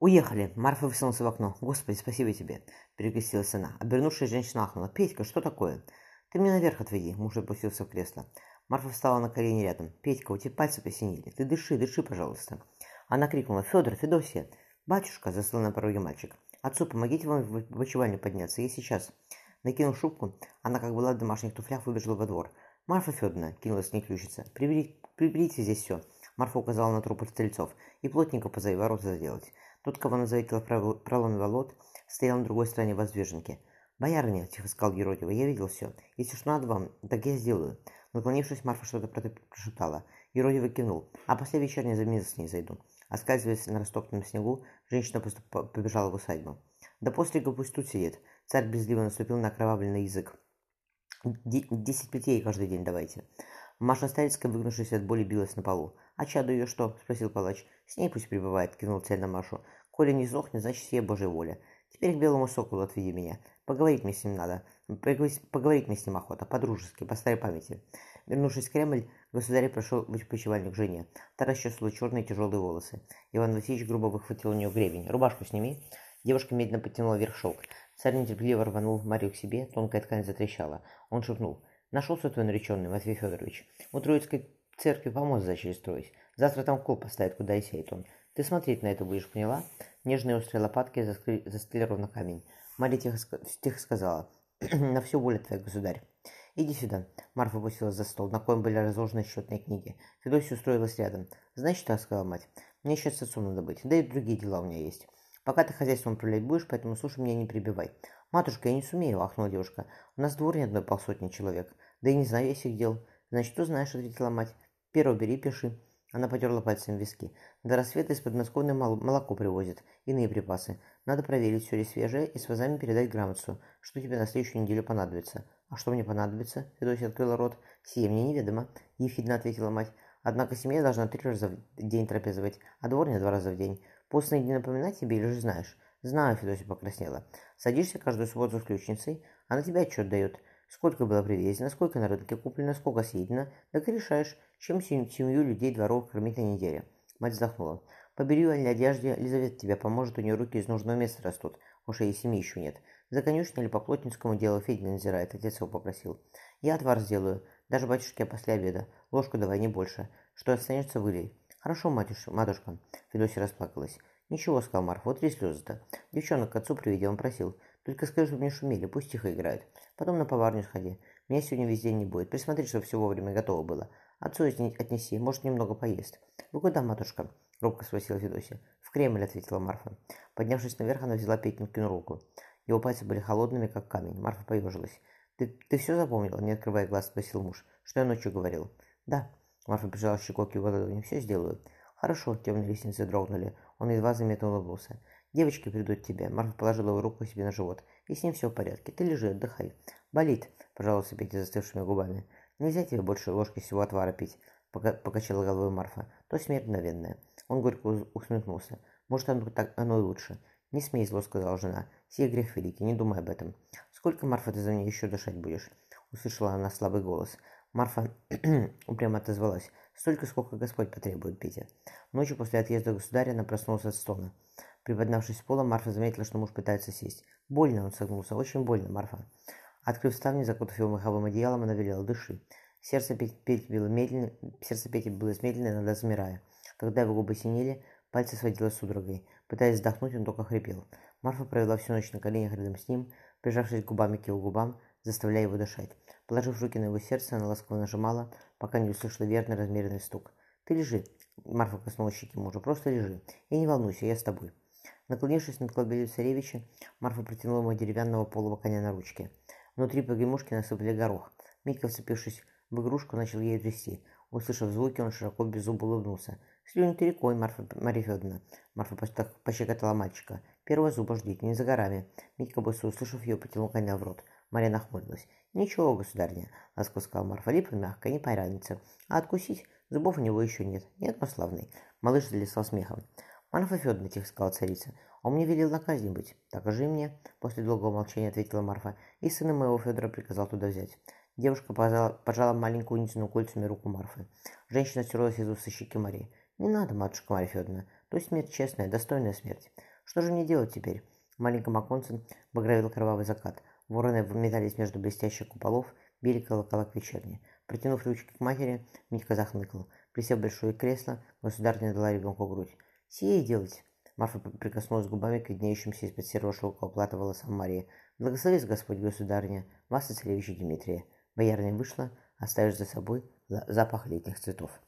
«Уехали!» Марфа высунулась в окно. «Господи, спасибо тебе!» Перекрестилась она. Обернувшись, женщина ахнула. «Петька, что такое?» «Ты меня наверх отведи!» Муж опустился в кресло. Марфа встала на колени рядом. «Петька, у тебя пальцы посинели. Ты дыши, дыши, пожалуйста!» Она крикнула. «Федор, Федосия!» «Батюшка!» Застыл на пороге мальчик. «Отцу, помогите вам в опочивальню подняться. Я сейчас!» Накинув шубку, она, как была в домашних туфлях, выбежала во двор. «Марфа Федоровна!» — кинулась не ключица. «Приберите, приберите здесь все!» Марфа указала на трупы стрельцов. «И плотненько позови ворота заделать!» Тот, кого она заметила в проломе волот, стоял на другой стороне воздвиженки. «Боярыня», — тихо сказал Геродева, — «я видел все. Если что надо вам, так я сделаю». Наклонившись, Марфа что-то прошептала. Геродева кивнул. «А после вечерней замиза с ней зайду». Оскальзываясь на растоптанном снегу, женщина побежала в усадьбу. «Да после пусть тут сидит». Царь безливо наступил на окровавленный язык. «Десять плетей каждый день давайте». Маша Старицкая, выгнувшись от боли, билась на полу. «А чаду ее что?» – спросил палач. «С ней пусть прибывает», – кивнул царь на Машу. «Коли не сдохнет, значит, сия Божья воля. Теперь к белому соколу отведи меня. Поговорить мне с ним надо. Поговорить мне с ним охота, по-дружески, по старой памяти». Вернувшись в Кремль, государь прошел в почевальню к жене. Та расчесывала черные тяжелые волосы. Иван Васильевич грубо выхватил у нее гребень. «Рубашку сними». Девушка медленно потянула вверх шелк. Царь нетерпеливо рванул Марию к себе, тонкая ткань затрещала. Он шепнул. Нашелся твой нареченный, Матвей Федорович. У Троицкой церкви помост зачали строить. Завтра там кол поставят, куда и сеет он. Ты смотреть на это будешь, поняла? Нежные острые лопатки застыли ровно камень. Марья тихо, тихо сказала. на всю волю твоя, государь. «Иди сюда». Марфа опустилась за стол, на коем были разложены счетные книги. Федосия устроилась рядом. «Значит так», — сказала мать. «Мне сейчас с отцом надо быть. Да и другие дела у меня есть. Пока ты хозяйством управлять будешь, поэтому слушай меня не прибивай. «Матушка, я не сумею», — ахнула девушка. «У нас в дворе одной полсотни человек. Да и не знаю я всех дел». «Значит, что знаешь?» — ответила мать. «Перо бери, пиши». Она потерла пальцем виски. До рассвета из подмосковной молоко привозят. Иные припасы. Надо проверить, все ли свежее, и с вазами передать грамотцу, что тебе на следующую неделю понадобится. А что мне понадобится? Федосия открыла рот. Сие мне неведомо, ехидно ответила мать. Однако семья должна три раза в день трапезовать, а дворня два раза в день. Постные дни напоминать тебе или же знаешь? Знаю, Федосия покраснела. Садишься каждую субботу с ключницей, она тебе отчет дает. Сколько было привезено, сколько на рынке куплено, сколько съедено, так и решаешь, чем семью людей дворов кормить на неделе. Мать вздохнула. По белью или одежде Лизавета тебе поможет, у нее руки из нужного места растут. Уж и семьи еще нет. За конюшню или по плотницкому делу Федя надзирает, отец его попросил. Я отвар сделаю, даже батюшке после обеда. Ложку давай, не больше. Что останется, вылей. Хорошо, матюш, матушка. Федосия расплакалась. «Ничего», — сказал Марф, — «вот три слезы-то. Девчонок к отцу приведи, он просил. Только скажи, чтобы не шумели, пусть тихо играют. Потом на поварню сходи. Меня сегодня весь день не будет. Присмотри, чтобы все вовремя готово было. Отцу отнеси, может, немного поест». «Вы куда, матушка?» — робко спросила Федосия. «В Кремль», — ответила Марфа. Поднявшись наверх, она взяла Петенькину руку. Его пальцы были холодными, как камень. Марфа поежилась. «Ты, ты все запомнила?» — не открывая глаз, спросил муж. «Что я ночью говорил?» «Да». Марфа прижала щекой к его ладони. «Все сделаю». «Хорошо», — темные ресницы дрогнули. Он едва заметно улыбнулся. «Девочки придут к тебе». Марфа положила его руку себе на живот. «И с ним все в порядке. Ты лежи, отдыхай». «Болит», — пожаловался Петя застывшими губами. «Нельзя тебе больше ложки всего отвара пить», — пока покачала головой Марфа. «То смерть мгновенная». Он горько усмехнулся. «Может, оно, так, оно и лучше». «Не смей зло», — сказала жена. «Сей грех великий, не думай об этом». «Сколько, Марфа, ты за меня еще дышать будешь?» — услышала она слабый голос. Марфа упрямо отозвалась. Столько, сколько Господь потребует, Петя. Ночью после отъезда государя она проснулась от стона. Приподнявшись с пола, Марфа заметила, что муж пытается сесть. Больно он согнулся, очень больно, Марфа. Открыв ставни, закутав его маховым одеялом, она велела «дыши». Сердце Пети было медленно, сердце Пети было медленно, иногда замирая. Когда его губы синели, пальцы сводила судорогой. Пытаясь вздохнуть, он только хрипел. Марфа провела всю ночь на коленях рядом с ним, прижавшись губами к его губам, заставляя его дышать. Положив руки на его сердце, она ласково нажимала, пока не услышала верный размеренный стук. «Ты лежи!» Марфа коснулась щеки мужа. «Просто лежи. И не волнуйся, я с тобой». Наклонившись над колыбелью царевича, Марфа протянула ему деревянного полого коня на ручке. Внутри погремушки насыпали горох. Митька, вцепившись в игрушку, начал ей трясти. Услышав звуки, он широко беззубо улыбнулся. «Слюни ты рекой, Марфа, Марья Федоровна!» Марфа пощекотала мальчика. «Первого зуба ждите, не за горами!» Митька, быстро услышав ее, потянул коня в рот. Марья нахмурилась. «Ничего, государня», — ласково сказал Марфа, липа мягко, не поранится. «А откусить? Зубов у него еще нет. Нет, мой славный». Малыш залесал смехом. «Марфа Федоровна», — тихо сказала царица, — «он мне велел на казни быть». «Так и же мне», — после долгого молчания ответила Марфа, — «и сына моего Федора приказал туда взять». Девушка пожала, пожала маленькую унизанную кольцами руку Марфы. Женщина стерлась из уст щеки Марии. «Не надо, матушка Марья Федоровна. То смерть честная, достойная смерть». Что же мне делать теперь? Маленьком оконце багровил кровавый закат. Вороны метались между блестящих куполов, били колокола к вечерне. Протянув ручки к матери, Митька захныкал. Присев в большое кресло, государыня дала ребенку грудь. «Сие делать!» Марфа прикоснулась губами к виднеющимся из-под серого шелкового плата волосам Марии. «Благослови Господь, государыня, вас и царевича Дмитрия». Боярня вышла, оставив за собой запах летних цветов.